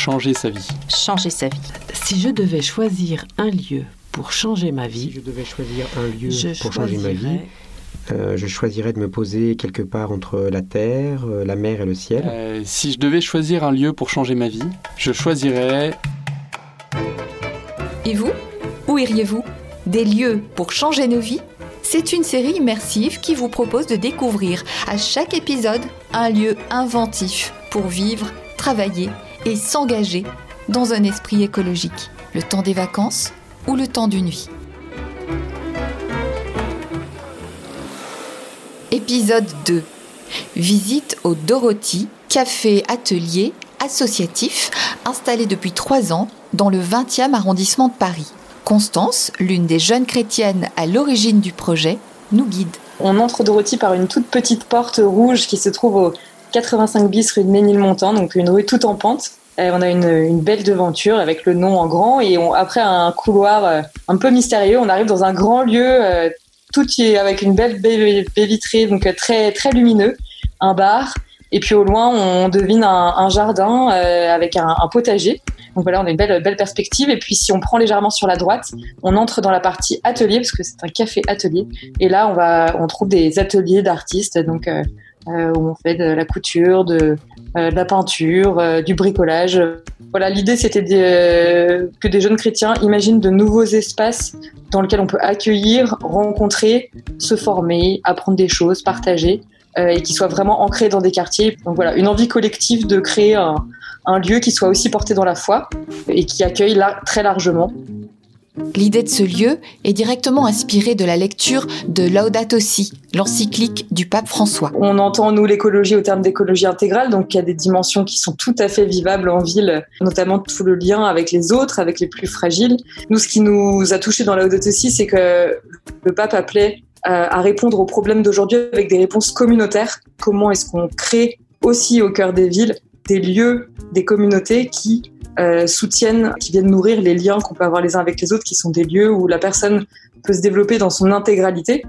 changer sa vie. Changer sa vie. Si je devais choisir un lieu pour changer ma vie, si je devais choisir un lieu pour changer ma vie, euh, je choisirais de me poser quelque part entre la terre, euh, la mer et le ciel. Euh, si je devais choisir un lieu pour changer ma vie, je choisirais... Et vous? Où iriez-vous? Des lieux pour changer nos vies? C'est une série immersive qui vous propose de découvrir à chaque épisode un lieu inventif pour vivre, travailler et s'engager dans un esprit écologique, le temps des vacances ou le temps d'une vie. Épisode 2. Visite au Dorothy, café atelier associatif installé depuis trois ans dans le 20e arrondissement de Paris. Constance, l'une des jeunes chrétiennes à l'origine du projet, nous guide. On entre au Dorothy par une toute petite porte rouge qui se trouve au 85 bis rue de Ménilmontant, donc une rue toute en pente. Euh, on a une, belle devanture avec le nom en grand et après un couloir euh, un peu mystérieux, on arrive dans un grand lieu euh, tout avec une belle baie, vitrée, donc euh, très très lumineux, un bar, et puis au loin on devine un, jardin euh, avec un, potager. Donc voilà, on a une belle belle perspective. Et puis si on prend légèrement sur la droite, on entre dans la partie atelier parce que c'est un café atelier. Et là on va on trouve des ateliers d'artistes, donc euh, où on fait de la couture, de, de la peinture, du bricolage. Voilà, l'idée c'était que des jeunes chrétiens imaginent de nouveaux espaces dans lesquels on peut accueillir, rencontrer, se former, apprendre des choses, partager, euh, et qui soient vraiment ancrés dans des quartiers. Donc voilà, une envie collective de créer un, un lieu qui soit aussi porté dans la foi et qui accueille là, très largement L'idée de ce lieu est directement inspirée de la lecture de Laudato Si, l'encyclique du pape François. On entend, nous, l'écologie au terme d'écologie intégrale, donc il y a des dimensions qui sont tout à fait vivables en ville, notamment tout le lien avec les autres, avec les plus fragiles. Nous, ce qui nous a touché dans Laudato Si, c'est que le pape appelait euh, à répondre aux problèmes d'aujourd'hui avec des réponses communautaires. Comment est-ce qu'on crée aussi au cœur des villes des lieux, des communautés qui euh, soutiennent, qui viennent nourrir les liens qu'on peut avoir les uns avec les autres, qui sont des lieux où la personne peut se développer dans son intégralité.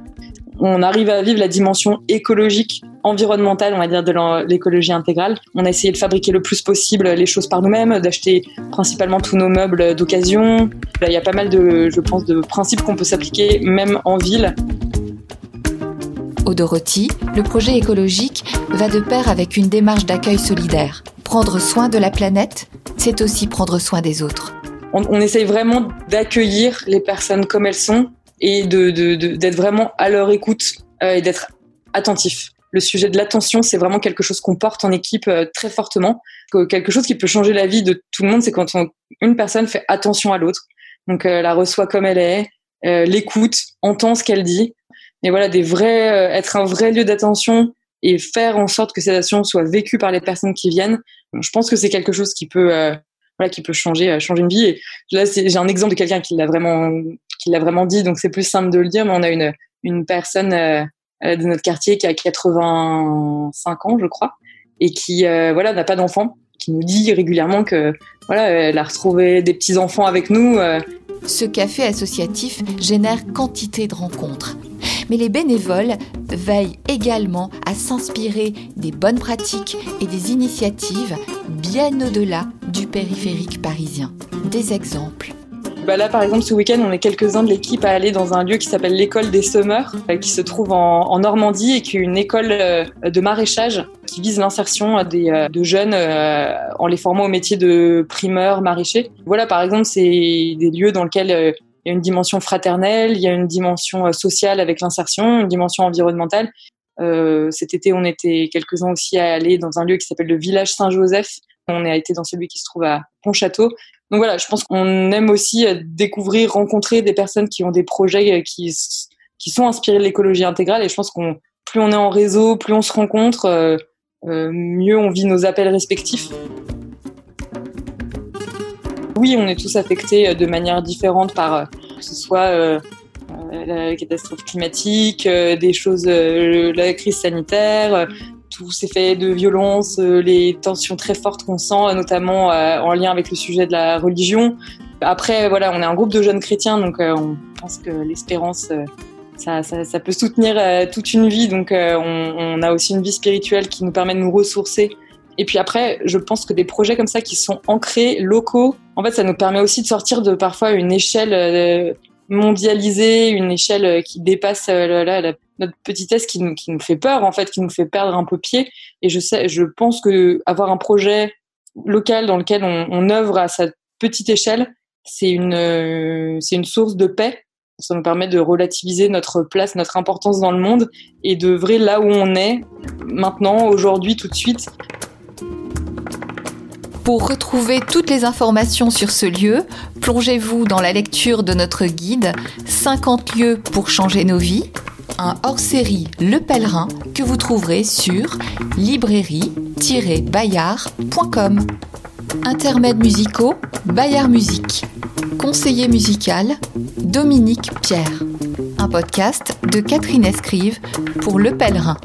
On arrive à vivre la dimension écologique, environnementale, on va dire, de l'écologie intégrale. On a essayé de fabriquer le plus possible les choses par nous-mêmes, d'acheter principalement tous nos meubles d'occasion. Il y a pas mal de, je pense, de principes qu'on peut s'appliquer même en ville. Au Dorothy, le projet écologique va de pair avec une démarche d'accueil solidaire. Prendre soin de la planète, c'est aussi prendre soin des autres. On, essaye vraiment d'accueillir les personnes comme elles sont et d'être vraiment à leur écoute euh, et d'être attentif. Le sujet de l'attention, c'est vraiment quelque chose qu'on porte en équipe euh, très fortement. Quelque chose qui peut changer la vie de tout le monde, c'est quand une personne fait attention à l'autre. Donc euh, la reçoit comme elle est, l'écoute, entend ce qu'elle dit. Et voilà, des vrais, être un vrai lieu d'attention et faire en sorte que ces actions soient vécues par les personnes qui viennent. Je pense que c'est quelque chose qui peut, euh, voilà, qui peut changer, euh, changer une vie. Et là, j'ai un exemple de quelqu'un qui l'a vraiment, qui l'a vraiment dit, donc c'est plus simple de le dire. Mais on a une, une personne euh, de notre quartier qui a 85 ans, je crois, et qui, voilà, n'a pas d'enfant, qui nous dit régulièrement que, voilà, elle a retrouvé des petits enfants avec nous. Ce café associatif génère quantité de rencontres mais les bénévoles veillent également à s'inspirer des bonnes pratiques et des initiatives bien au-delà du périphérique parisien. Des exemples. Bah là, par exemple, ce week-end, on est quelques-uns de l'équipe à aller dans un lieu qui s'appelle l'école des semeurs, euh, qui se trouve en, Normandie et qui est une école euh, de maraîchage qui vise l'insertion euh, de jeunes en les formant au métier de primeur maraîcher. Voilà, par exemple, c'est des lieux dans lesquels il y a une dimension fraternelle, il y a une dimension euh, sociale avec l'insertion, une dimension environnementale. Euh, cet été, on était quelques-uns aussi à aller dans un lieu qui s'appelle le village Saint-Joseph. On a été dans celui qui se trouve à Pontchâteau. Donc voilà, je pense qu'on aime aussi euh, découvrir, rencontrer des personnes qui ont des projets qui, qui sont inspirés de l'écologie intégrale. Et je pense qu'on plus on est en réseau, plus on se rencontre, euh, mieux on vit nos appels respectifs oui, on est tous affectés euh, de manière différente par euh, que ce soit euh, la catastrophe climatique, des choses, la crise sanitaire, tous ces faits de violence, les tensions très fortes qu'on sent, notamment en lien avec le sujet de la religion. Après, voilà, on est un groupe de jeunes chrétiens, donc on pense que l'espérance, ça, peut soutenir toute une vie. Donc on, on, a aussi une vie spirituelle qui nous permet de nous ressourcer Et puis après, je pense que des projets comme ça qui sont ancrés, locaux, en fait, ça nous permet aussi de sortir de parfois une échelle euh, mondialisée, une échelle euh, qui dépasse euh, notre petitesse qui nous, fait peur, en fait, qui nous fait perdre un peu pied. Et je sais, je pense que avoir un projet local dans lequel on, œuvre à sa petite échelle, c'est une source de paix ça nous permet de relativiser notre place, notre importance dans le monde et de vrai là où on est, maintenant, aujourd'hui, tout de suite. Pour retrouver toutes les informations sur ce lieu, plongez-vous dans la lecture de notre guide 50 lieux pour changer nos vies, un hors-série Le Pèlerin que vous trouverez sur librairie-bayard.com. Intermèdes musicaux, Bayard Musique. Conseiller musical, Dominique Pierre. Un podcast de Catherine Escrive pour Le Pèlerin.